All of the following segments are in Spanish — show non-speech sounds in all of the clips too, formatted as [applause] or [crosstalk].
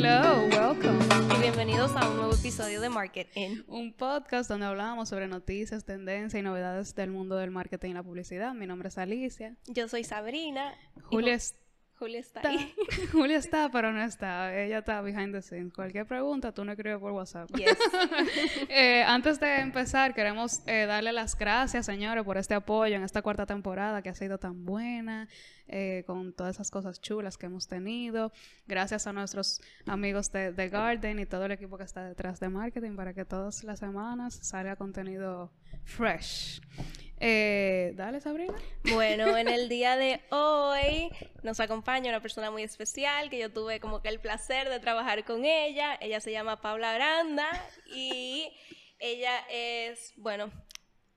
Hello, welcome. Y bienvenidos a un nuevo episodio de Marketing. Un podcast donde hablamos sobre noticias, tendencias y novedades del mundo del marketing y la publicidad. Mi nombre es Alicia. Yo soy Sabrina. Julia es Julia está ahí. [laughs] Julia está, pero no está. Ella está behind the scenes. Cualquier pregunta, tú no escribes por WhatsApp. Yes. [laughs] Eh, antes de empezar, queremos eh, darle las gracias, señores, por este apoyo en esta cuarta temporada que ha sido tan buena, eh, con todas esas cosas chulas que hemos tenido. Gracias a nuestros amigos de The Garden y todo el equipo que está detrás de marketing para que todas las semanas salga contenido fresh. Eh, dale, Sabrina. Bueno, en el [laughs] día de hoy nos acompaña una persona muy especial que yo tuve como que el placer de trabajar con ella. Ella se llama Paula Granda y ella es, bueno,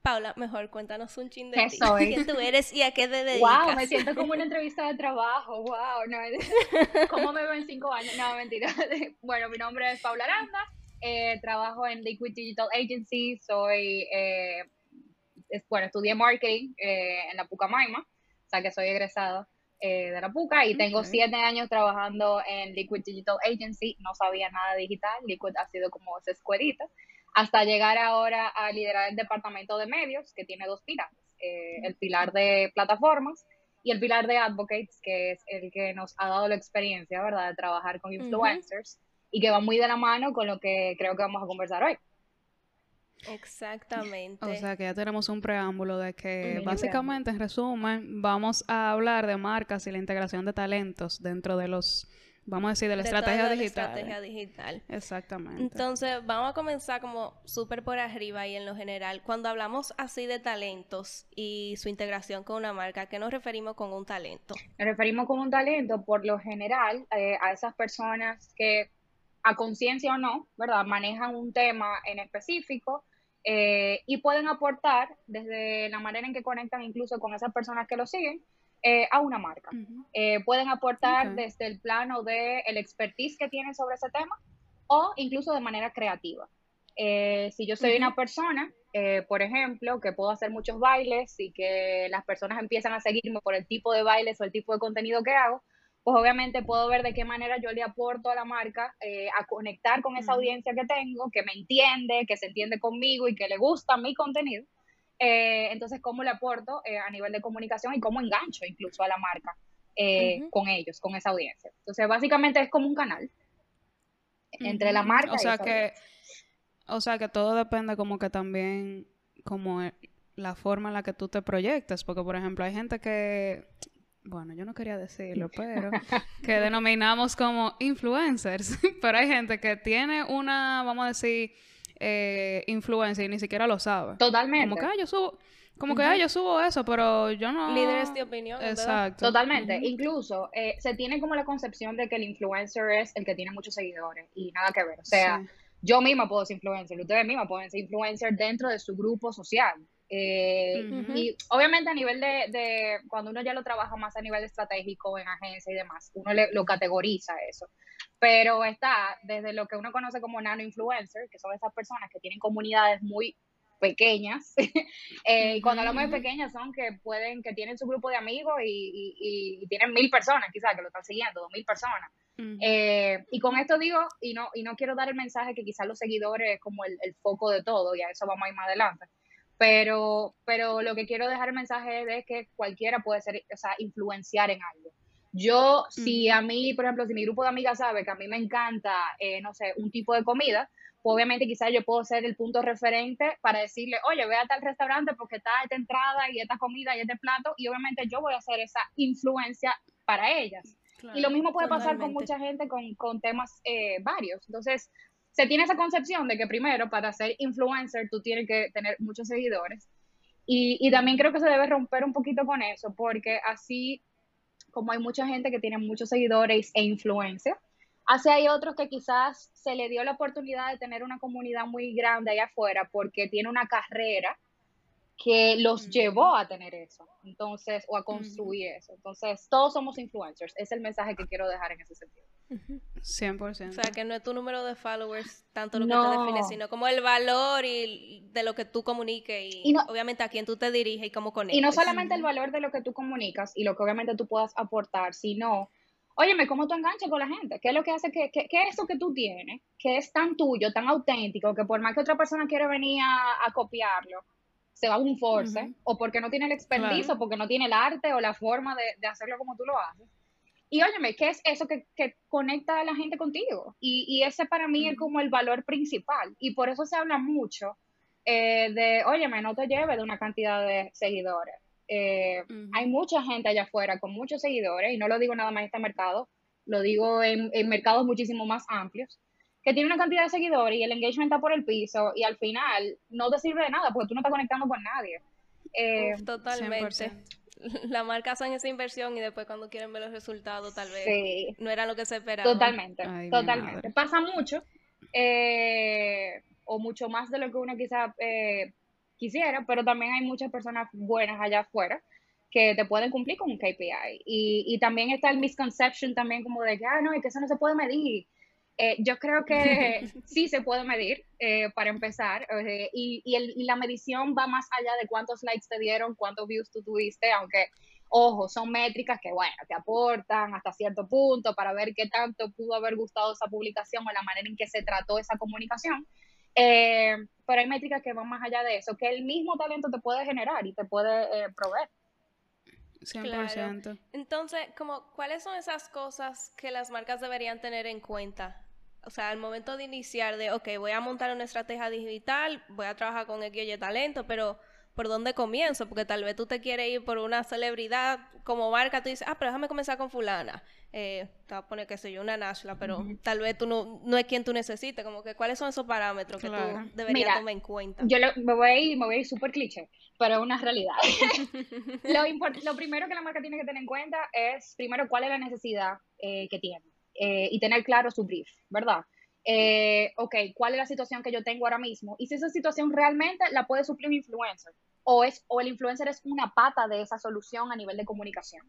Paula, mejor cuéntanos un chin de ¿Qué ti. soy? ¿Quién tú eres y a qué te dedicas? Wow, me siento como una entrevista de trabajo. Wow, no, [laughs] ¿cómo me veo en cinco años? No, mentira. [laughs] Bueno, mi nombre es Paula Aranda. eh, trabajo en Liquid Digital Agency. Soy, eh, es- bueno, estudié marketing eh, en la Pucamaima, o sea que soy egresada eh, de la Puca y tengo Ok. siete años trabajando en Liquid Digital Agency. No sabía nada digital. Liquid ha sido como esa escuelita hasta llegar ahora a liderar el departamento de medios, que tiene dos pilares, eh, el pilar de plataformas y el pilar de advocates, que es el que nos ha dado la experiencia, ¿verdad?, de trabajar con influencers y que va muy de la mano con lo que creo que vamos a conversar hoy. Exactamente. O sea que ya tenemos un preámbulo de que básicamente, en resumen, vamos a hablar de marcas y la integración de talentos dentro de los, vamos a decir, de la De estrategia toda la digital. estrategia digital. Exactamente. Entonces, vamos a comenzar como súper por arriba y en lo general. Cuando hablamos así de talentos y su integración con una marca, ¿a qué nos referimos con un talento? Nos referimos como un talento, por lo general, eh, a esas personas que, a conciencia o no, ¿verdad?, manejan un tema en específico eh, y pueden aportar desde la manera en que conectan incluso con esas personas que lo siguen eh, a una marca. Eh, pueden aportar desde el plano de el expertise que tienen sobre ese tema o incluso de manera creativa. Si yo soy una persona, por ejemplo, que puedo hacer muchos bailes y que las personas empiezan a seguirme por el tipo de bailes o el tipo de contenido que hago, pues obviamente puedo ver de qué manera yo le aporto a la marca eh, a conectar con esa audiencia que tengo, que me entiende, que se entiende conmigo y que le gusta mi contenido. Eh, entonces, ¿cómo le aporto eh, a nivel de comunicación y cómo engancho incluso a la marca con ellos, con esa audiencia? Entonces, básicamente es como un canal entre la marca O y sea esa que, audiencia. o sea que todo depende como que también, como la forma en la que tú te proyectas, porque por ejemplo hay gente que, bueno, yo no quería decirlo, [laughs] pero que denominamos como influencers, [laughs] pero hay gente que tiene una, vamos a decir, eh, influencia y ni siquiera lo sabe. Totalmente. Como que, ah, yo subo, como que, ah, yo subo eso, pero yo no... Líderes de opinión, ¿verdad? Exacto. Totalmente. Incluso eh, se tiene como la concepción de que el influencer es el que tiene muchos seguidores y nada que ver. O sea, Sí. yo misma puedo ser influencer, ustedes mismas pueden ser influencer dentro de su grupo social. Eh. Y obviamente a nivel de, de, cuando uno ya lo trabaja más a nivel estratégico en agencia y demás, uno le, lo categoriza eso. Pero está desde lo que uno conoce como nano influencer, que son esas personas que tienen comunidades muy pequeñas. [laughs] Eh, y cuando hablamos de pequeñas son que pueden, que tienen su grupo de amigos y, y- y tienen mil personas quizás que lo están siguiendo, dos mil personas. Eh, y con esto digo, y no, y no quiero dar el mensaje que quizás los seguidores es como el, el foco de todo, y a eso vamos a ir más adelante. Pero, pero lo que quiero dejar el mensaje es de que cualquiera puede ser, o sea, influenciar en algo. Yo, si a mí, por ejemplo, si mi grupo de amigas sabe que a mí me encanta, eh, no sé, un tipo de comida, pues obviamente quizás yo puedo ser el punto referente para decirle, oye, ve a tal restaurante porque está esta entrada y esta comida y este plato, y obviamente yo voy a hacer esa influencia para ellas. Y lo mismo puede pasar con mucha gente con, con temas eh, varios. Entonces, se tiene esa concepción de que primero, para ser influencer, tú tienes que tener muchos seguidores. Y, y también creo que se debe romper un poquito con eso, porque así como hay mucha gente que tiene muchos seguidores e influencia, así hay otros que quizás se le dio la oportunidad de tener una comunidad muy grande allá afuera porque tiene una carrera que los llevó a tener eso, entonces, o a construir eso. Entonces, todos somos influencers, es el mensaje que quiero dejar en ese sentido. Ujú. 100%. O sea, que no es tu número de followers tanto lo que te define, sino como el valor y de lo que tú comuniques y, Y no- obviamente a quién tú te diriges y cómo conectas. Y no solamente el valor de lo que tú comunicas y lo que obviamente tú puedas aportar, sino óyeme, ¿cómo tú enganchas con la gente? ¿Qué es lo que hace que, que, que eso que tú tienes, que es tan tuyo, tan auténtico, que por más que otra persona quiera venir a, copiarlo, se va a un force, o porque no tiene el expertise, o porque no tiene el arte o la forma de, de, hacerlo como tú lo haces. Y óyeme, ¿qué es eso que, que conecta a la gente contigo? Y, y ese para mí es como el valor principal. Y por eso se habla mucho eh, de, óyeme, no te lleves de una cantidad de seguidores eh, hay mucha gente allá afuera con muchos seguidores, y no lo digo nada más en este mercado, lo digo en, mercados muchísimo más amplios, que tiene una cantidad de seguidores y el engagement está por el piso y al final no te sirve de nada porque tú no estás conectando con nadie. Eh, totalmente. [laughs] La marca hacen esa inversión y después cuando quieren ver los resultados tal vez no era lo que se esperaba. Totalmente, totalmente. Pasa mucho eh, o mucho más de lo que uno quizá eh, quisiera, pero también hay muchas personas buenas allá afuera que te pueden cumplir con un KPI. Y, y también está el misconception también como de que, ah, no, es que eso no se puede medir. Eh, yo creo que [laughs] sí se puede medir eh, para empezar eh, y, y, el, y, la medición va más allá de cuántos likes te dieron, cuántos views tú tuviste, aunque, ojo, son métricas que, bueno, te aportan hasta cierto punto para ver qué tanto pudo haber gustado esa publicación o la manera en que se trató esa comunicación. Eh, pero hay métricas que van más allá de eso, que el mismo talento te puede generar y te puede eh, proveer. 100%. Entonces, como, ¿cuáles son esas cosas que las marcas deberían tener en cuenta? O sea, al momento de iniciar de, ok, voy a montar una estrategia digital, voy a trabajar con X y talento, pero ¿por dónde comienzo? Porque tal vez tú te quieres ir por una celebridad como marca, tú dices, ah, pero déjame comenzar con fulana eh, te voy a poner, qué sé yo, una Nashla, pero tal vez tú no, no es quien tú necesites, como que cuáles son esos parámetros que tú deberías tomar en cuenta. Yo me voy a ir, me voy a ir súper cliché, pero es una realidad. [laughs] lo, lo primero que la marca tiene que tener en cuenta es, primero, cuál es la necesidad eh, que tiene eh, y tener claro su brief, ¿verdad? Eh, ok, ¿cuál es la situación que yo tengo ahora mismo? Y si esa situación realmente la puede suplir un influencer, o, es, o el influencer es una pata de esa solución a nivel de comunicación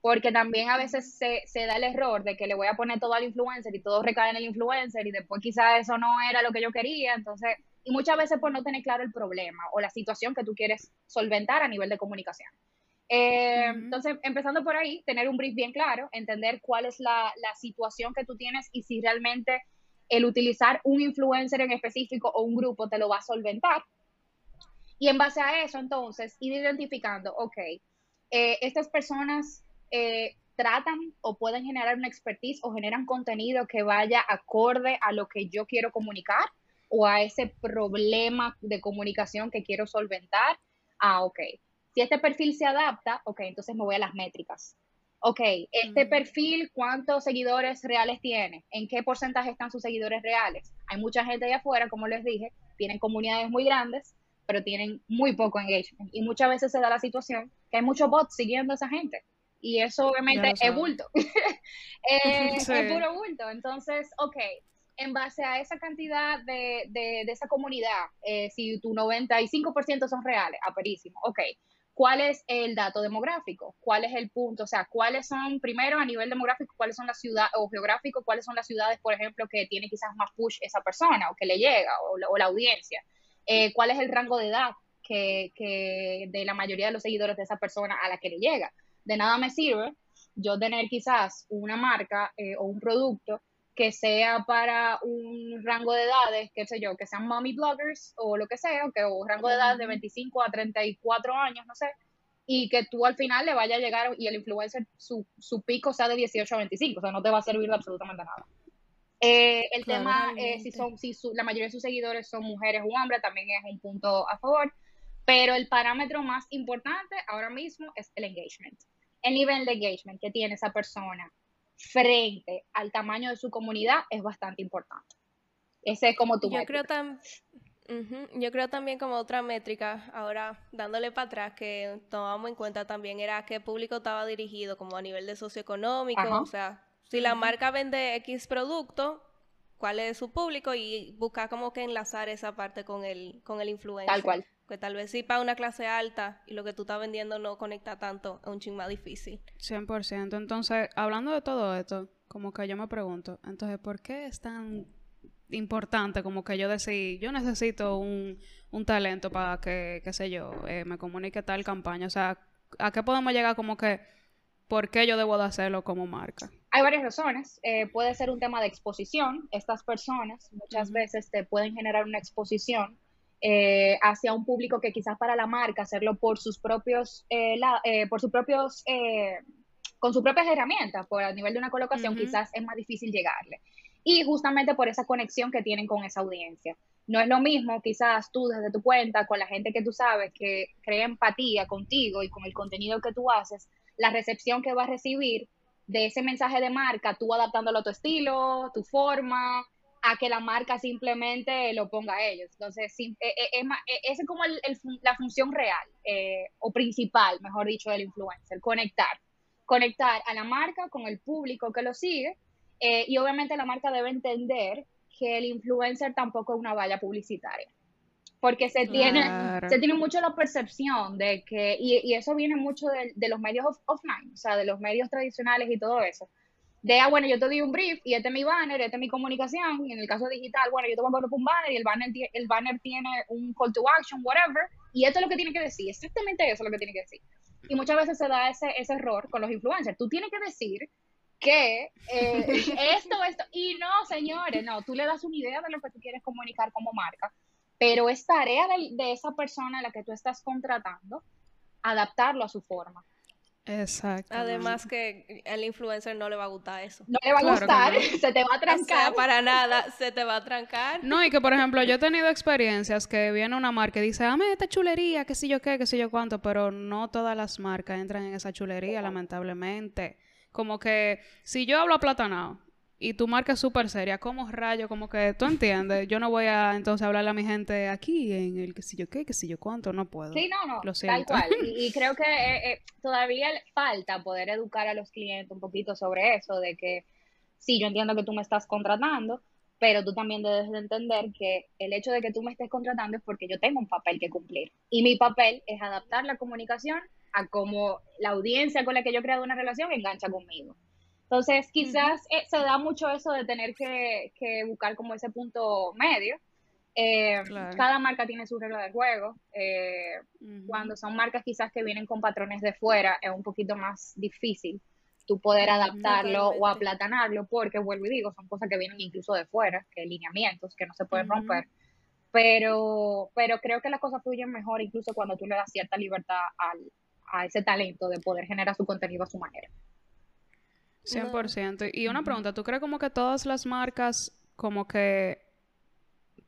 porque también a veces se, se, da el error de que le voy a poner todo al influencer y todo recae en el influencer y después quizás eso no era lo que yo quería, entonces, y muchas veces por no tener claro el problema o la situación que tú quieres solventar a nivel de comunicación. Eh, entonces, empezando por ahí, tener un brief bien claro, entender cuál es la, la situación que tú tienes y si realmente el utilizar un influencer en específico o un grupo te lo va a solventar. Y en base a eso, entonces, ir identificando, ok, eh, estas personas eh, tratan o pueden generar una expertise o generan contenido que vaya acorde a lo que yo quiero comunicar o a ese problema de comunicación que quiero solventar. Ah, ok. Si este perfil se adapta, ok, entonces me voy a las métricas. Ok, este perfil, ¿cuántos seguidores reales tiene? ¿En qué porcentaje están sus seguidores reales? Hay mucha gente allá afuera, como les dije, tienen comunidades muy grandes, pero tienen muy poco engagement. Y muchas veces se da la situación que hay muchos bots siguiendo a esa gente y eso obviamente es bulto. [laughs] [laughs] Eh, es puro bulto. Entonces, ok, en base a esa cantidad de, de, esa comunidad, eh, si tu 95% son reales, aperísimo, ok. ¿Cuál es el dato demográfico? ¿Cuál es el punto? O sea, ¿cuáles son, primero a nivel demográfico, cuáles son las ciudades, o geográfico, cuáles son las ciudades, por ejemplo, que tiene quizás más push esa persona, o que le llega, o la, audiencia? Eh, ¿Cuál es el rango de edad que, que de la mayoría de los seguidores de esa persona a la que le llega? de nada me sirve yo tener quizás una marca eh, o un producto que sea para un rango de edades, qué sé yo, que sean mommy bloggers o lo que sea, que o rango de edad de 25 a 34 años, no sé, y que tú al final le vaya a llegar y el influencer, su, su pico sea de 18 a 25, o sea, no te va a servir de absolutamente nada. Eh, el tema, eh, si son, si la mayoría de sus seguidores son mujeres o hombres, también es un punto a favor, pero el parámetro más importante ahora mismo es el engagement el nivel de engagement que tiene esa persona frente al tamaño de su comunidad es bastante importante. Ese es como tu Yo creo Yo creo también como otra métrica, ahora dándole para atrás, que tomamos en cuenta también era qué público estaba dirigido, como a nivel de socioeconómico, o sea, si la marca vende X producto, cuál es su público y buscar como que enlazar esa parte con el, con el influencer. Tal cual. Que tal vez sí para una clase alta y lo que tú estás vendiendo no conecta tanto, es un ching más difícil. 100%. Entonces, hablando de todo esto, como que yo me pregunto, entonces, ¿por qué es tan importante como que yo decir, yo necesito un, un talento para que, qué sé yo, eh, me comunique tal campaña? O sea, ¿a qué podemos llegar como que, por qué yo debo de hacerlo como marca? hay varias razones. Eh, puede ser un tema de exposición. Estas personas muchas veces te pueden generar una exposición eh, hacia un público que quizás para la marca hacerlo por sus propios, eh, por sus propios, con sus propias herramientas, por a nivel de una colocación, quizás es más difícil llegarle. Y justamente por esa conexión que tienen con esa audiencia. No es lo mismo quizás tú desde tu cuenta, con la gente que tú sabes, que crea empatía contigo y con el contenido que tú haces, la recepción que va a recibir de ese mensaje de marca, tú adaptándolo a tu estilo, tu forma, a que la marca simplemente lo ponga a ellos. Entonces, eh, eh, es, eh, esa es como la función real o principal, mejor dicho, del influencer, conectar. Conectar a la marca con el público que lo sigue y obviamente la marca debe entender que el influencer tampoco es una valla publicitaria porque se tiene, se tiene mucho la percepción de que, y, eso viene mucho de, los medios offline, o sea, de los medios tradicionales y todo eso. De, ah, bueno, yo te doy un brief y este es mi banner, este es mi comunicación, y en el caso digital, bueno, yo te voy a poner un banner y el banner, el banner tiene un call to action, whatever, y esto es lo que tiene que decir, exactamente eso es lo que tiene que decir. Y muchas veces se da ese, ese error con los influencers. Tú tienes que decir que eh, [laughs] esto, esto, y no, señores, no, tú le das una idea de lo que tú quieres comunicar como marca pero es tarea de, esa persona a la que tú estás contratando adaptarlo a su forma. Exacto. Además que el influencer no le va a gustar eso. No le va a gustar, [laughs] se te va a trancar. para nada, se te va a trancar. No, y que por ejemplo, yo he tenido experiencias que viene una marca y dice, dame esta chulería, qué sé yo qué, qué sé yo cuánto, pero no todas las marcas entran en esa chulería, lamentablemente. Como que si yo hablo aplatanado, y tu marca es súper seria, como rayo, como que tú entiendes, yo no voy a entonces hablarle a mi gente aquí en el que si yo qué, que si yo cuánto, no puedo. Sí, no, no, tal cual. Y, creo [laughs] que eh, eh, todavía falta poder educar a los clientes un poquito sobre eso, de que sí, yo entiendo que tú me estás contratando, pero tú también debes de entender que el hecho de que tú me estés contratando es porque yo tengo un papel que cumplir. Y mi papel es adaptar la comunicación a cómo la audiencia con la que yo he creado una relación engancha conmigo. Entonces, quizás eh, se da mucho eso de tener que, buscar como ese punto medio. Eh, cada marca tiene su regla de juego. Eh, cuando son marcas quizás que vienen con patrones de fuera, es un poquito más difícil tú poder adaptarlo o aplatanarlo, porque vuelvo y digo, son cosas que vienen incluso de fuera, que lineamientos que no se pueden romper. Pero, pero creo que las cosas fluyen mejor incluso cuando tú le das cierta libertad al, a ese talento de poder generar su contenido a su manera. 100%. Y una pregunta, ¿tú crees como que todas las marcas como que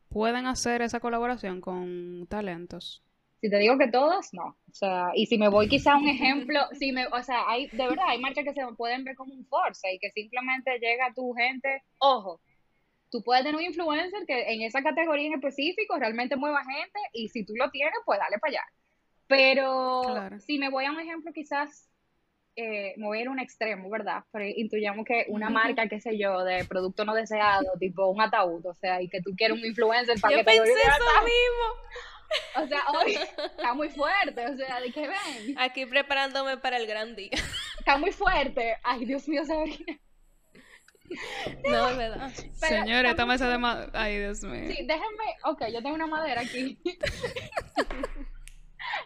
pueden hacer esa colaboración con talentos? Si te digo que todas, no. O sea, y si me voy quizá a un ejemplo, si me, o sea, hay, de verdad, hay marcas que se pueden ver como un force y que simplemente llega tu gente, ojo, tú puedes tener un influencer que en esa categoría en específico realmente mueva gente y si tú lo tienes, pues dale para allá. Pero si me voy a un ejemplo quizás eh, mover un extremo, ¿verdad? Pero intuyamos que una marca, qué sé yo, de producto no deseado, tipo un ataúd, o sea, y que tú quieres un influencer para que te pensé eso mismo. O sea, hoy está muy fuerte, o sea, ¿de qué ven? Aquí preparándome para el gran día. Está muy fuerte. Ay, Dios mío, Sabrina. No, es verdad. Señores, toma esa de madera. Ay, Dios mío. Sí, déjenme. Ok, yo tengo una madera aquí. [laughs]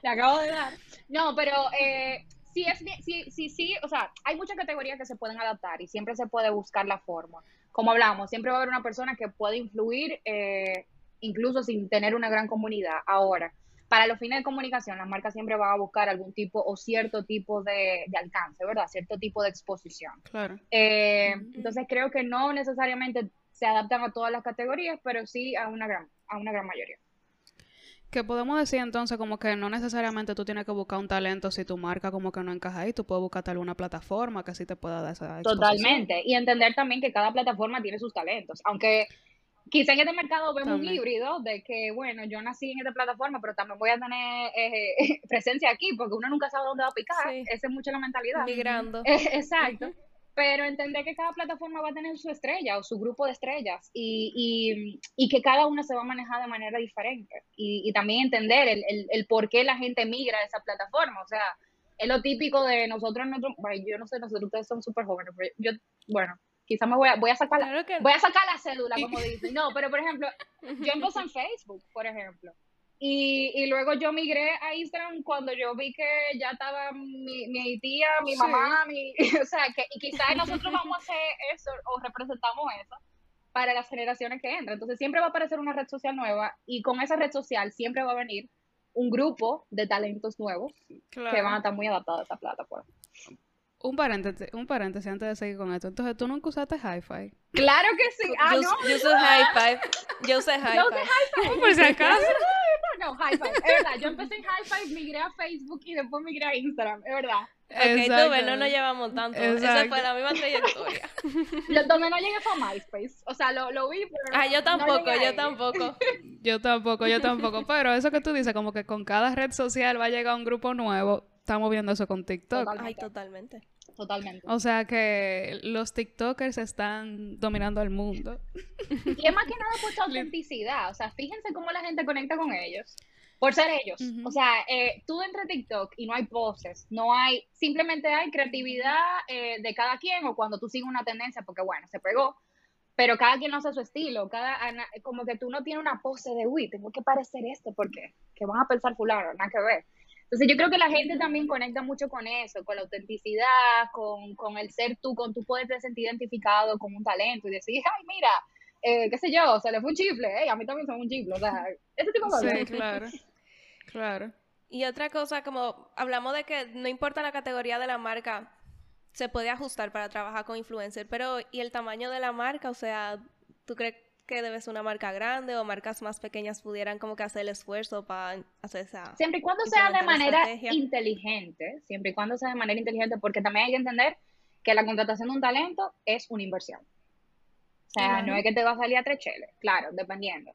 Le acabo de dar. No, pero eh, sí, es sí, sí, sí, o sea, hay muchas categorías que se pueden adaptar y siempre se puede buscar la forma. Como hablamos, siempre va a haber una persona que puede influir eh, incluso sin tener una gran comunidad. Ahora, para los fines de comunicación, las marcas siempre van a buscar algún tipo o cierto tipo de, alcance, ¿verdad? Cierto tipo de exposición. Claro. Eh, entonces creo que no necesariamente se adaptan a todas las categorías, pero sí a una gran, a una gran mayoría. Que podemos decir entonces como que no necesariamente tú tienes que buscar un talento si tu marca como que no encaja ahí, tú puedes buscar alguna plataforma que sí te pueda dar esa Totalmente, y entender también que cada plataforma tiene sus talentos, aunque quizá en este mercado vemos un híbrido de que, bueno, yo nací en esta plataforma, pero también voy a tener eh, [laughs] presencia aquí, porque uno nunca sabe dónde va a picar, esa es mucho la mentalidad. Migrando. [laughs] exacto pero entender que cada plataforma va a tener su estrella o su grupo de estrellas y, y, que cada una se va a manejar de manera diferente. Y, y también entender el, el, el, por qué la gente migra a esa plataforma, o sea, es lo típico de nosotros, nosotros yo no sé, nosotros ustedes son súper jóvenes, pero yo, bueno, quizás me voy a, voy a sacar la, voy a sacar la cédula, [laughs] como dicen, no, pero por ejemplo, yo [laughs] empecé en Facebook, por ejemplo, Y, y, luego yo migré a Instagram cuando yo vi que ya estaba mi, mi tía, mi mamá, mi, [laughs] o sea, que y quizás nosotros vamos a [laughs] hacer eso o representamos eso para las generaciones que entran. Entonces siempre va a aparecer una red social nueva y con esa red social siempre va a venir un grupo de talentos nuevos que van a estar muy adaptados a esa plataforma. Un paréntesis, un paréntesis antes de seguir con esto. Entonces, ¿tú nunca usaste Hi-Fi? Claro que sí. Ah, yo, no. yo uso Hi-Fi. Yo usé Hi-Fi. Yo usé Hi-Fi. Por si acaso. No, Hi-Fi. Es verdad. Yo empecé en Hi-Fi, migré a Facebook y después migré a Instagram. Es verdad. Ok, tú ves, no nos llevamos tanto. Esa fue la misma trayectoria. Donde no llegué fue a MySpace. O sea, lo, lo vi, pero. Ah, yo tampoco, yo tampoco. [laughs] yo tampoco, yo tampoco. Pero eso que tú dices, como que con cada red social va a llegar un grupo nuevo. Estamos viendo eso con TikTok. Totalmente. Ay, totalmente. Totalmente. O sea que los TikTokers están dominando el mundo. [laughs] Y es más que nada por su autenticidad. O sea, fíjense cómo la gente conecta con ellos. Por ser ellos. O sea, eh, tú entras a TikTok y no hay poses, no hay, simplemente hay creatividad eh, de cada quien o cuando tú sigues una tendencia, porque bueno, se pegó, pero cada quien no hace su estilo, cada, como que tú no tienes una pose de, uy, tengo que parecer este, porque que van a pensar fulano, nada que ver. Entonces yo creo que la gente también conecta mucho con eso, con la autenticidad, con, con el ser tú, con tu poder sentir identificado con un talento y decir, ay, mira, eh, qué sé yo, se le fue un chifle, eh, a mí también fue un chifle, o sea, ese tipo de cosas. Sí, claro, claro. Y otra cosa, como hablamos de que no importa la categoría de la marca, se puede ajustar para trabajar con influencer, pero ¿y el tamaño de la marca? O sea, ¿tú crees que debe ser una marca grande o marcas más pequeñas pudieran como que hacer el esfuerzo para hacer esa... Siempre y cuando sea de manera inteligente, siempre y cuando sea de manera inteligente, porque también hay que entender que la contratación de un talento es una inversión. O sea, no es que te va a salir a tres cheles, claro, dependiendo.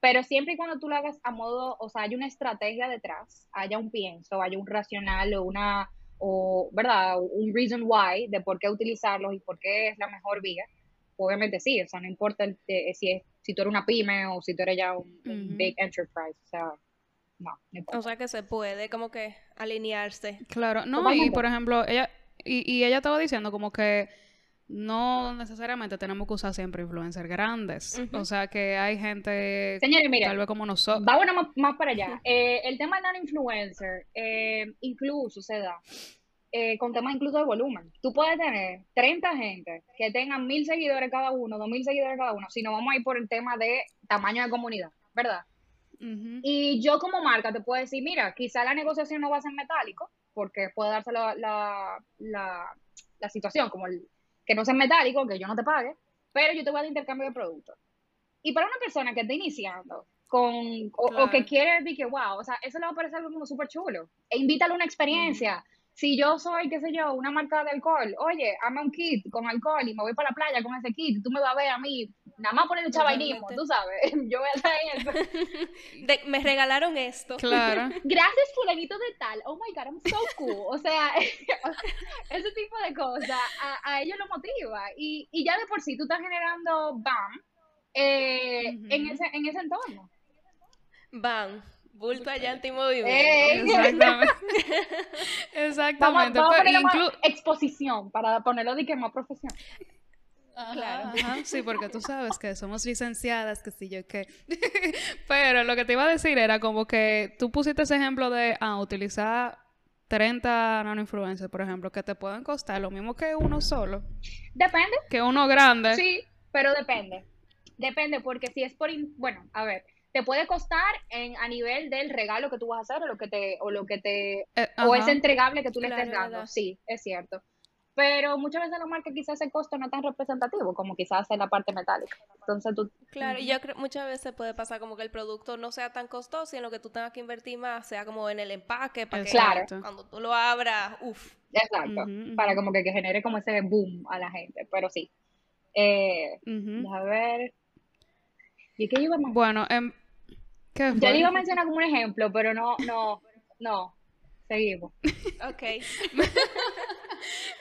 Pero siempre y cuando tú lo hagas a modo, o sea, hay una estrategia detrás, haya un pienso, haya un racional o una, o, ¿verdad? Un reason why de por qué utilizarlos y por qué es la mejor vía, obviamente sí, o sea, no importa si, es, si tú eres una pyme o si tú eres ya un, big enterprise, o sea, no, no importa. O sea, que se puede como que alinearse. Claro, no, y por ejemplo, ella, y, y ella estaba diciendo como que no necesariamente tenemos que usar siempre influencers grandes. O sea que hay gente Señores, mire, tal vez como nosotros. Vámonos más, más para allá. Eh, el tema de non-influencer eh, incluso se da eh, con temas incluso de volumen. Tú puedes tener 30 gente que tengan mil seguidores cada uno, dos mil seguidores cada uno, si no vamos a ir por el tema de tamaño de comunidad, ¿verdad? Y yo como marca te puedo decir, mira, quizá la negociación no va a ser metálico, porque puede darse la, la, la, situación, como el, que no sea metálico, que yo no te pague, pero yo te voy a dar intercambio de productos. Y para una persona que está iniciando, con, o, que quiere decir que, wow, o sea, eso le va a parecer algo como súper chulo. E invítale una experiencia si yo soy, qué sé yo, una marca de alcohol, oye, hazme un kit con alcohol y me voy para la playa con ese kit, tú me vas a ver a mí, nada más por el chavainismo, tú sabes, [laughs] yo voy a traer eso. [laughs] me regalaron esto. Claro. [laughs] Gracias, fulanito de tal, oh my God, I'm so cool, o sea, ese tipo de cosas a, ellos lo motiva y, y, ya de por sí tú estás generando BAM eh, en, ese, en ese entorno. BAM. Bulto allá movimiento. Exactamente. [laughs] Exactamente. Vamos, vamos a exposición para ponerlo de que más profesión. claro. sí, porque tú sabes que somos licenciadas, que sí yo qué. [laughs] Pero lo que te iba a decir era como que tú pusiste ese ejemplo de ah, utilizar 30 nano-influencers, por ejemplo, que te pueden costar lo mismo que uno solo. Depende. Que uno grande. Sí, pero depende. Depende, porque si es por... Bueno, a ver, te puede costar en, a nivel del regalo que tú vas a hacer o lo que te o lo que te eh, o es entregable que tú le estés dando. Sí, es cierto. Pero muchas veces la marca quizás ese costo no es tan representativo como quizás en la parte metálica. Entonces tú... Claro, y yo creo muchas veces puede pasar como que el producto no sea tan costoso y en lo que tú tengas que invertir más sea como en el empaque para que claro. cuando tú lo abras, uff. Exacto, para como que, que, genere como ese boom a la gente, pero sí. Eh, A ver... ¿Y qué iba más? Bueno, en yo le iba a mencionar como un ejemplo, pero no, no, no. Seguimos. Ok. [laughs]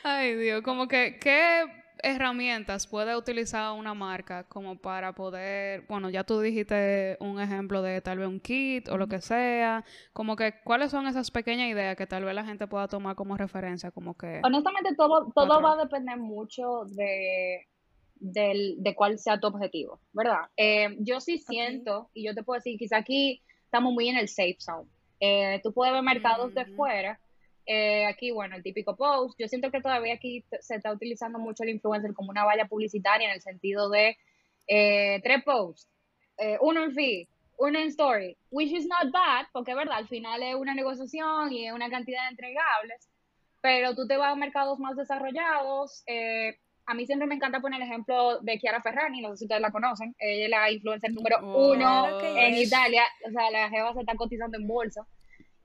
Ay, Dios, como que, ¿qué herramientas puede utilizar una marca como para poder, bueno, ya tú dijiste un ejemplo de tal vez un kit o lo que sea, como que, ¿cuáles son esas pequeñas ideas que tal vez la gente pueda tomar como referencia? Como que... Honestamente, todo, todo va a depender mucho de del, de cuál sea tu objetivo, ¿verdad? Eh, yo sí siento, y yo te puedo decir, quizá aquí estamos muy en el safe zone. Eh, tú puedes ver mercados de fuera. Eh, aquí, bueno, el típico post. Yo siento que todavía aquí se está utilizando mucho el influencer como una valla publicitaria en el sentido de eh, tres posts, uno en feed, uno en story, which is not bad, porque es verdad, al final es una negociación y es una cantidad de entregables, pero tú te vas a mercados más desarrollados. A mí siempre me encanta poner el ejemplo de Chiara Ferrani, no sé si ustedes la conocen, ella es la influencer número uno en Italia, o sea, la Jeva se está cotizando en bolsa,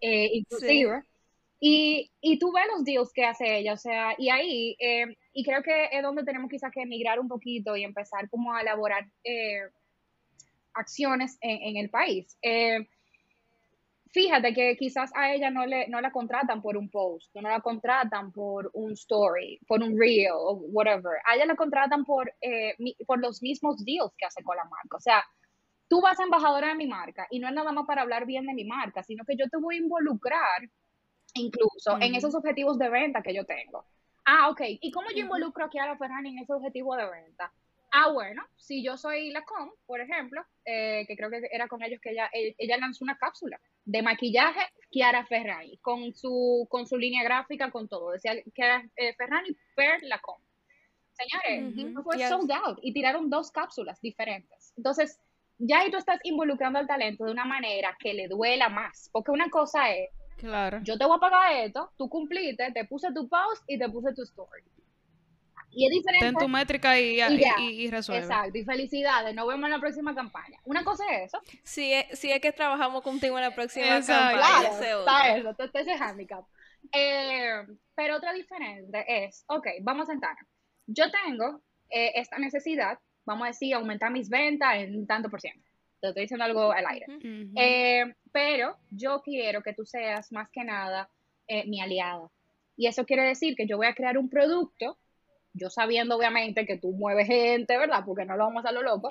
eh, inclusive. Y, y tú ves los deals que hace ella, o sea, y ahí, eh, y creo que es donde tenemos quizás que emigrar un poquito y empezar como a elaborar eh, acciones en, el país. Eh, fíjate que quizás a ella no, le, no la contratan por un post, no la contratan por un story, por un reel o whatever. A ella la contratan por, por los mismos deals que hace con la marca. O sea, tú vas a embajadora de mi marca y no es nada más para hablar bien de mi marca, sino que yo te voy a involucrar incluso en esos objetivos de venta que yo tengo. Ah, ok. ¿Y cómo yo involucro a Kiara Ferrani en ese objetivo de venta? Ah, bueno, si yo soy la com, por ejemplo, eh, que creo que era con ellos que ella, e, ella lanzó una cápsula de maquillaje Kiara Ferrani, con su, con su línea gráfica, con todo. Decía Kiara eh, Ferrani per la com. Señores, fue sold out y tiraron dos cápsulas diferentes. Entonces, ya ahí tú estás involucrando al talento de una manera que le duela más. Porque una cosa es, claro. yo te voy a pagar esto, tú cumpliste, te puse tu post y te puse tu story. Y es diferente. Ten tu métrica y, y, resuelve. Exacto, y felicidades, nos vemos en la próxima campaña. Una cosa es eso. Si es, si es que trabajamos contigo en la próxima campaña. Claro, está eso, está ese handicap. Eh, pero otra diferente es, ok, vamos a sentar. Yo tengo eh, esta necesidad vamos a decir, aumentar mis ventas en un tanto por ciento. Te estoy diciendo algo al aire. Eh, pero yo quiero que tú seas más que nada eh, mi aliada. Y eso quiere decir que yo voy a crear un producto, yo sabiendo obviamente que tú mueves gente, ¿verdad? Porque no lo vamos a lo loco.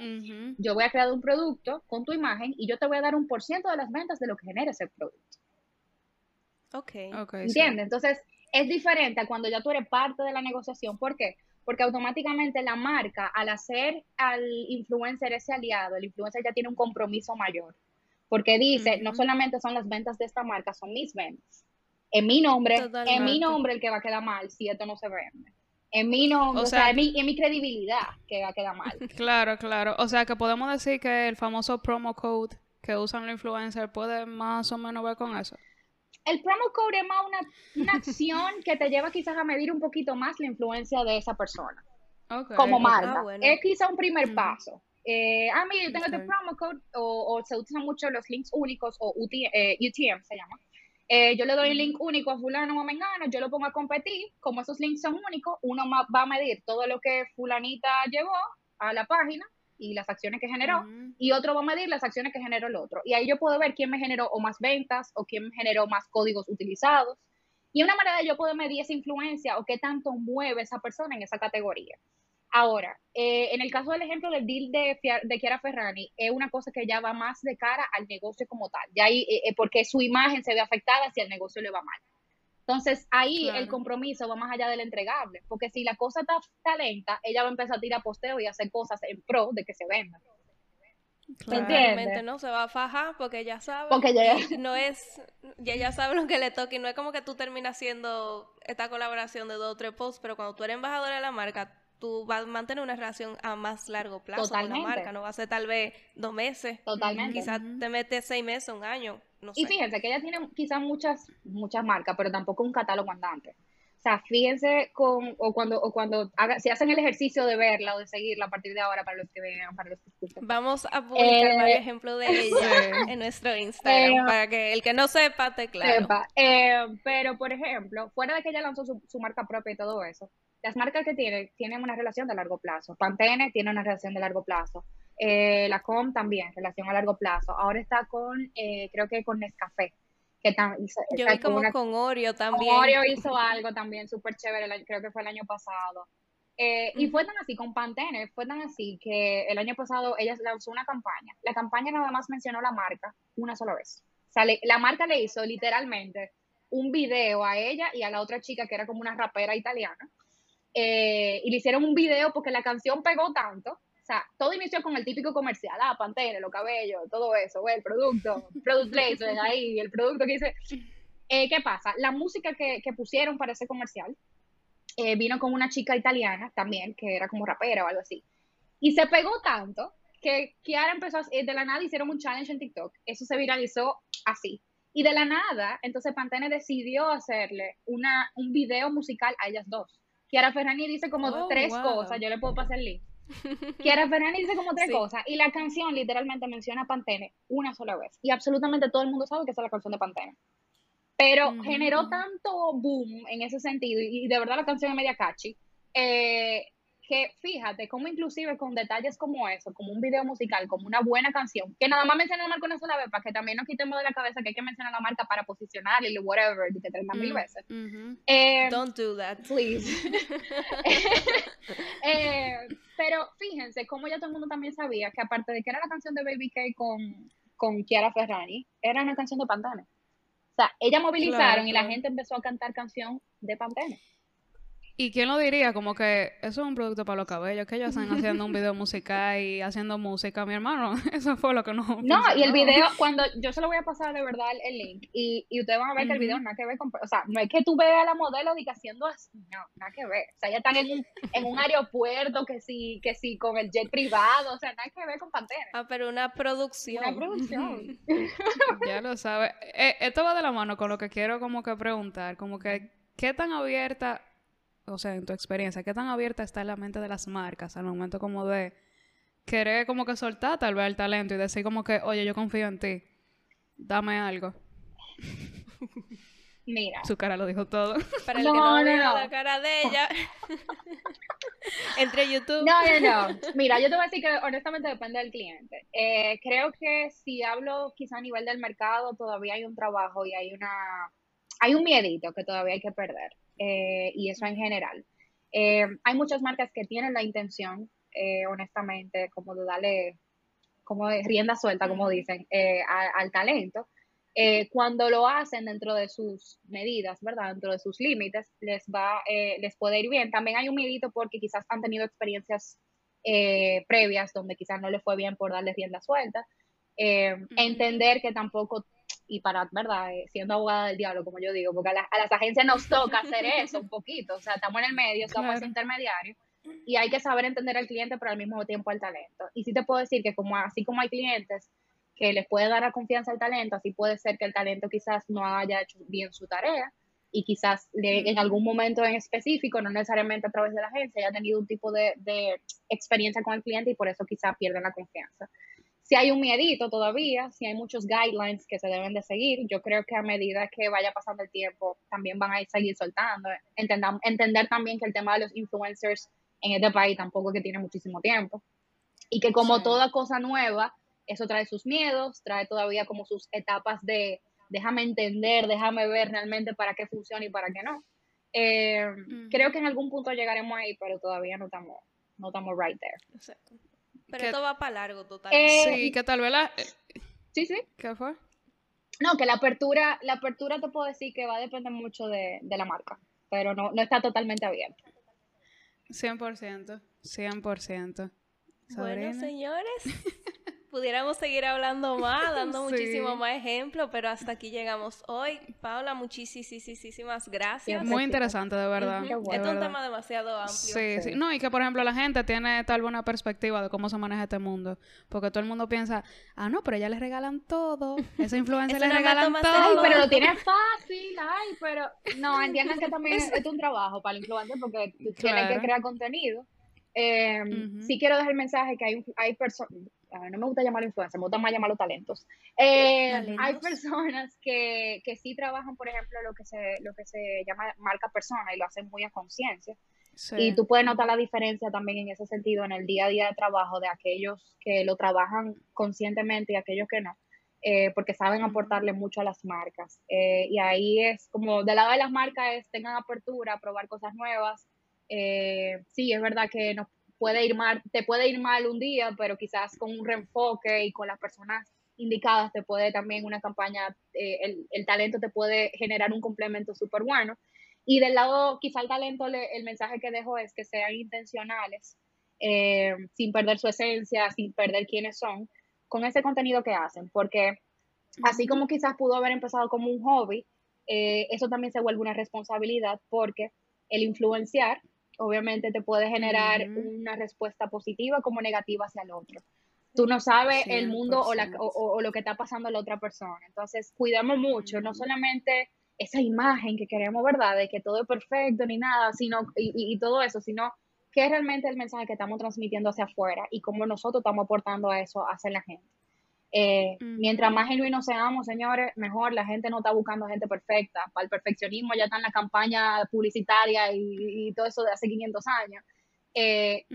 Yo voy a crear un producto con tu imagen y yo te voy a dar un por ciento de las ventas de lo que genere ese producto. Ok. okay ¿Entiendes? Entonces, es diferente a cuando ya tú eres parte de la negociación. ¿Por qué? porque automáticamente la marca, al hacer al influencer ese aliado, el influencer ya tiene un compromiso mayor, porque dice, no solamente son las ventas de esta marca, son mis ventas. En mi nombre, en mi nombre el que va a quedar mal si esto no se vende. En mi nombre, o, sea, en, mi, en mi credibilidad que va a quedar mal. [laughs] Claro, claro. O sea, que podemos decir que el famoso promo code que usan los influencers puede más o menos ver con eso el promo code es más una, acción que te lleva quizás a medir un poquito más la influencia de esa persona. como marca. Ah, es quizá un primer paso. Eh, ah, mira, yo tengo este promo code, o, se usan mucho los links únicos, o UTM, eh, se llama. Eh, yo le doy el link único a fulano o mengano, yo lo pongo a competir, como esos links son únicos, uno va a medir todo lo que fulanita llevó a la página y las acciones que generó, y otro va a medir las acciones que generó el otro. Y ahí yo puedo ver quién me generó o más ventas o quién me generó más códigos utilizados. Y una manera de yo poder medir esa influencia o qué tanto mueve esa persona en esa categoría. Ahora, eh, en el caso del ejemplo del deal de, de Chiara Ferrani, es una cosa que ya va más de cara al negocio como tal, ya ahí, eh, eh, porque su imagen se ve afectada si el negocio le va mal. Entonces ahí el compromiso va más allá del entregable, porque si la cosa está, lenta, ella va a empezar a tirar posteo y hacer cosas en pro de que se venda. Claramente no se va a fajar porque ya sabe. Porque ya no es, ya ya sabe lo que le toca y no es como que tú terminas haciendo esta colaboración de dos o tres posts, pero cuando tú eres embajadora de la marca, tú vas a mantener una relación a más largo plazo con la marca, no va a ser tal vez dos meses. Totalmente. Quizás te metes seis meses, un año. Y fíjense que ella tiene quizás muchas, muchas marcas, pero tampoco un catálogo andante. O sea, fíjense con, o cuando, o cuando haga, si hacen el ejercicio de verla o de seguirla a partir de ahora para los que vean, para los que escuchen. Vamos a publicar eh, varios ejemplos de [laughs] ella en nuestro Instagram eh, para que el que no sepa te claro. Sepa. Eh, pero, por ejemplo, fuera de que ella lanzó su, su marca propia y todo eso, las marcas que tiene tienen una relación de largo plazo. Pantene tiene una relación de largo plazo. Eh, la Com también, relación a largo plazo. Ahora está con, eh, creo que con Nescafé. Que Yo vi como con Oreo también. Oreo hizo algo también súper chévere, creo que fue el año pasado. Eh, y fue tan así con Pantene, fue tan así que el año pasado ella lanzó una campaña. La campaña nada más mencionó la marca una sola vez. O sea, la marca le hizo literalmente un video a ella y a la otra chica que era como una rapera italiana. Y le hicieron un video porque la canción pegó tanto sea, todo inició con el típico comercial, ah, Pantene, los cabellos, todo eso, el producto, [laughs] product placement ahí, el producto que dice. Eh, ¿Qué pasa? La música que, que pusieron para ese comercial eh, vino con una chica italiana también, que era como rapera o algo así. Y se pegó tanto que Kiara empezó, a, eh, de la nada hicieron un challenge en TikTok. Eso se viralizó así. Y de la nada, entonces Pantene decidió hacerle una, un video musical a ellas dos. Kiara Ferrani dice como Oh, tres wow. cosas, yo le puedo pasar el link. Kiara Ferrani dice como tres Sí. cosas y la canción literalmente menciona a Pantene una sola vez. Y absolutamente todo el mundo sabe que esa es la canción de Pantene. Pero generó tanto boom en ese sentido y, y de verdad la canción es media catchy. eh, que fíjate cómo inclusive con detalles como eso, como un video musical, como una buena canción, que nada más menciona la marca una sola vez para que también nos quitemos de la cabeza que hay que mencionar la marca para posicionarla y whatever, de que 30 mil Mm, veces. ujú. Eh, Don't do that. please. [laughs] Eh, pero fíjense, como ya todo el mundo también sabía que aparte de que era la canción de Baby K con, con Chiara Ferrani, era una canción de Pantene. O sea, ella movilizaron Claro, y la gente empezó a cantar canción de Pantene. ¿Y quién lo diría? Como que eso es un producto para los cabellos, que ellos están haciendo un video musical y haciendo música, mi hermano. [laughs] Eso fue lo que no. No, y el video, cuando yo se lo voy a pasar de verdad el link, y, y ustedes van a ver que el video nada que ver con, o sea, no es que tú veas a la modelo de que haciendo así, no, nada que ver. O sea, ya están en un, en un aeropuerto, que sí, que sí, con el jet privado, o sea, nada que ver con Pantene. Ah, pero una producción. Una producción. Ya lo sabes. Eh, esto va de la mano con lo que quiero como que preguntar, como que qué tan abierta, o sea, en tu experiencia, qué tan abierta está la mente de las marcas al momento como de querer como que soltar tal vez el talento y decir como que, oye, yo confío en ti, dame algo. [laughs] Mira, Su cara lo dijo todo. [laughs] Para el No, que no, no, vea no. la cara de ella. [laughs] Entre YouTube. No, no, no. Mira, yo te voy a decir que honestamente depende del cliente. Eh, creo que si hablo quizá a nivel del mercado, todavía hay un trabajo y hay una, hay un miedito que todavía hay que perder. Eh, y eso en general. Eh, hay muchas marcas que tienen la intención, eh, honestamente, como de darle, como de rienda suelta, como dicen, eh, a- al talento. Eh, cuando lo hacen dentro de sus medidas, ¿verdad? Dentro de sus límites, les va, les puede ir bien. También hay un miedito porque quizás han tenido experiencias previas donde quizás no les fue bien por darles rienda suelta. Eh, Entender que tampoco, y para, ¿verdad? Eh, siendo abogada del diablo, como yo digo, porque a, la- a las agencias nos toca hacer eso un poquito, o sea, estamos en el medio, somos Claro. ese intermediario, y hay que saber entender al cliente, pero al mismo tiempo al talento. Y sí te puedo decir que como así como hay clientes que les puede dar la confianza al talento, así puede ser que el talento quizás no haya hecho bien su tarea y quizás le- en algún momento en específico, no necesariamente a través de la agencia, haya tenido un tipo de, de experiencia con el cliente y por eso quizás pierden la confianza. Si hay un miedito todavía, si hay muchos guidelines que se deben de seguir, yo creo que a medida que vaya pasando el tiempo, también van a ir- seguir soltando. Entendam- entender también que el tema de los influencers en este país tampoco es que tiene muchísimo tiempo y que como Sí. toda cosa nueva, eso trae sus miedos, trae todavía como sus etapas de déjame entender, déjame ver realmente para qué funciona y para qué no. Eh, Ujú. Creo que en algún punto llegaremos ahí, pero todavía no estamos, no estamos right there. Exacto. Pero Que- esto va para largo totalmente. Eh, Sí, que tal vez la... Sí, sí. ¿Qué fue? No, que la apertura, la apertura te puedo decir que va a depender mucho de, de la marca, pero no, no está totalmente abierta. 100%. 100%. Bueno, Sabrina. señores, [laughs] pudiéramos seguir hablando más, dando [laughs] Sí. muchísimo más ejemplos, pero hasta aquí llegamos hoy. Paula, muchísimas gracias. Siempre. Muy interesante, de verdad. Bueno. Este es un tema demasiado amplio. Sí, sí. Sí. No, y que por ejemplo la gente tiene tal vez una perspectiva de cómo se maneja este mundo. Porque todo el mundo piensa, ah, no, pero ella le regalan todo. Esa [laughs] influencia Eso le nada más regalan Ay, todo. cero. pero lo tienes fácil, ay, pero no, entiendan que también [laughs] es, es un trabajo para el influencer porque tú tienes que crear contenido. Eh. Sí quiero dejar el mensaje que hay, hay personas, no me gusta llamarlo influencer, me gusta más llamarlo talentos. Eh, Talentos. hay personas que, que sí trabajan, por ejemplo, lo que se, lo que se llama marca persona y lo hacen muy a conciencia. Sí. Y tú puedes notar la diferencia también en ese sentido en el día a día de trabajo de aquellos que lo trabajan conscientemente y aquellos que no, eh, porque saben aportarle mucho a las marcas. Eh, y ahí es como, del lado de las marcas es tengan apertura, probar cosas nuevas. Eh, sí, es verdad que nos puede ir mal, te puede ir mal un día, pero quizás con un reenfoque y con las personas indicadas te puede también una campaña, eh, el, el talento te puede generar un complemento súper bueno. Y del lado, quizá el talento, le- el mensaje que dejo es que sean intencionales eh, sin perder su esencia, sin perder quiénes son, con ese contenido que hacen, porque así como quizás pudo haber empezado como un hobby, eh, eso también se vuelve una responsabilidad porque el influenciar obviamente te puede generar una respuesta positiva como negativa hacia el otro. Tú no sabes el mundo o, la, o, lo que está pasando a la otra persona. Entonces, cuidamos mucho, no solamente esa imagen que queremos, ¿verdad? De que todo es perfecto ni nada, sino, y, todo eso, sino qué es realmente el mensaje que estamos transmitiendo hacia afuera y cómo nosotros estamos aportando a eso hacia la gente. Eh, mientras más genuinos seamos, señores, mejor. La gente no está buscando gente perfecta. Para el perfeccionismo ya está en la campaña publicitaria y, todo eso de hace 500 años. Eh,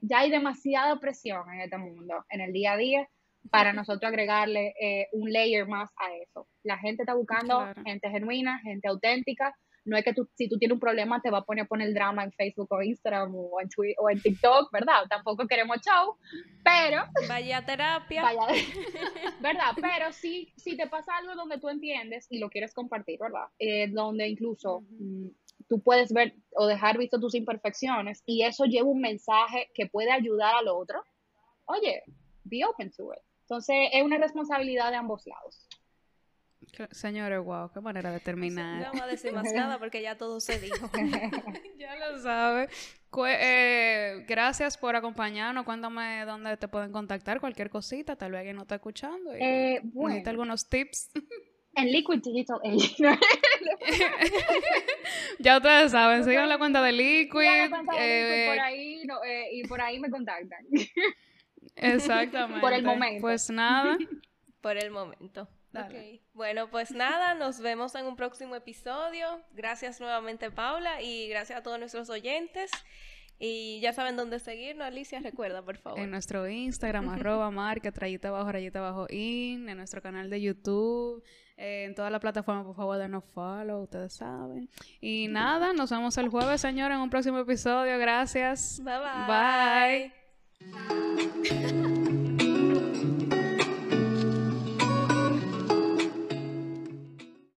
ya hay demasiada presión en este mundo, en el día a día, para [laughs] nosotros agregarle eh, un layer más a eso. La gente está buscando gente genuina, gente auténtica, no es que tú, si tú tienes un problema te va a poner a poner el drama en Facebook o Instagram o en, Twitter, o en TikTok, ¿verdad? Tampoco queremos show, pero... Vaya a terapia. Vaya, [laughs] ¿verdad? Pero si, si te pasa algo donde tú entiendes y lo quieres compartir, ¿verdad? Eh, donde incluso mm, tú puedes ver o dejar visto tus imperfecciones y eso lleva un mensaje que puede ayudar al otro, oye, be open to it. Entonces es una responsabilidad de ambos lados. Señores, wow, qué manera de terminar. No vamos a decir más nada porque ya todo se dijo. [laughs] ya lo sabes. Eh, gracias por acompañarnos. Cuéntame dónde te pueden contactar, cualquier cosita, tal vez alguien no está escuchando. Y eh, bueno, algunos tips. en Liquid Digital [laughs] ya ustedes saben, sigan la cuenta de Liquid. Eh, por ahí, eh, y por ahí me contactan. Exactamente. Por el momento. Pues nada. [laughs] por el momento. Bueno, pues nada, nos vemos en un próximo episodio. Gracias nuevamente, Paula, y gracias a todos nuestros oyentes. Y ya saben dónde seguirnos, Alicia, recuerda, por favor. En nuestro Instagram, arroba marca, rayita abajo, rayita abajo, in, en nuestro canal de YouTube, en toda la plataforma, por favor, denos follow, ustedes saben. Y nada, nos vemos el jueves, señor, en un próximo episodio. Gracias. Bye bye. Bye.